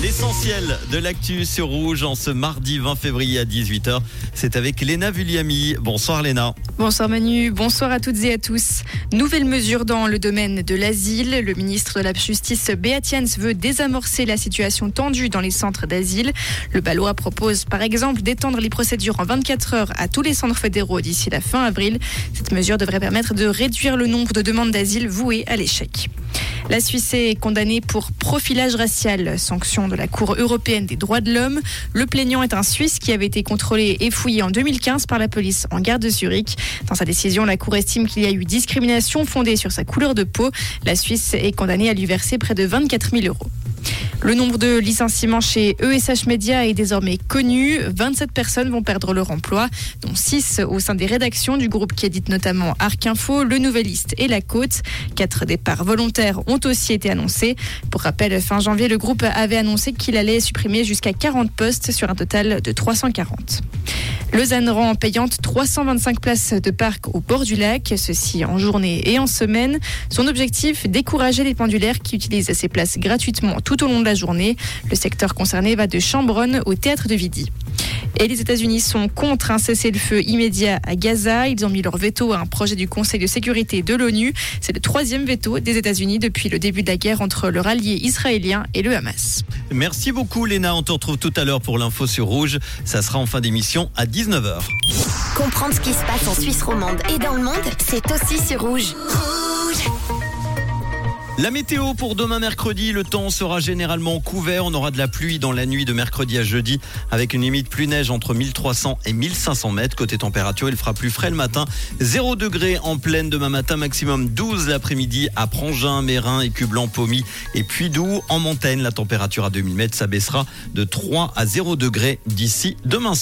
L'essentiel de l'actu sur Rouge en ce mardi 20 février à 18h, c'est avec Léna Vulliami. Bonsoir Léna. Bonsoir Manu, bonsoir à toutes et à tous. Nouvelle mesure dans le domaine de l'asile. Le ministre de la Justice Beatians veut désamorcer la situation tendue dans les centres d'asile. Le Balois propose par exemple d'étendre les procédures en 24 heures à tous les centres fédéraux d'ici la fin avril. Cette mesure devrait permettre de réduire le nombre de demandes d'asile vouées à l'échec. La Suisse est condamnée pour profilage racial, sanction de la Cour européenne des droits de l'homme. Le plaignant est un Suisse qui avait été contrôlé et fouillé en 2015 par la police en gare de Zurich. Dans sa décision, la Cour estime qu'il y a eu discrimination fondée sur sa couleur de peau. La Suisse est condamnée à lui verser près de 24 000 euros. Le nombre de licenciements chez ESH Media est désormais connu. 27 personnes vont perdre leur emploi, dont 6 au sein des rédactions du groupe qui édite notamment Arc Info, Le Nouvelliste et La Côte. Quatre départs volontaires ont aussi été annoncés. Pour rappel, fin janvier, le groupe avait annoncé qu'il allait supprimer jusqu'à 40 postes sur un total de 340. Lausanne rend payante 325 places de parc au bord du lac, ceci en journée et en semaine. Son objectif, décourager les pendulaires qui utilisent ces places gratuitement tout au long de la journée. Le secteur concerné va de Chambronne au théâtre de Vidi. Et les États-Unis sont contre un cessez-le-feu immédiat à Gaza. Ils ont mis leur veto à un projet du Conseil de sécurité de l'ONU. C'est le troisième veto des États-Unis depuis le début de la guerre entre leur allié israélien et le Hamas. Merci beaucoup Léna, on te retrouve tout à l'heure pour l'info sur Rouge. Ça sera en fin d'émission à 19h. Comprendre ce qui se passe en Suisse romande et dans le monde, c'est aussi sur Rouge. La météo pour demain mercredi, le temps sera généralement couvert. On aura de la pluie dans la nuit de mercredi à jeudi avec une limite plus neige entre 1300 et 1500 mètres. Côté température, il fera plus frais le matin. 0 degré en pleine demain matin, maximum 12 l'après-midi à Prangin, Mérin, Écublanc, Pommy et Puydou. En montagne, la température à 2000 mètres, ça baissera de 3 à 0 degré d'ici demain.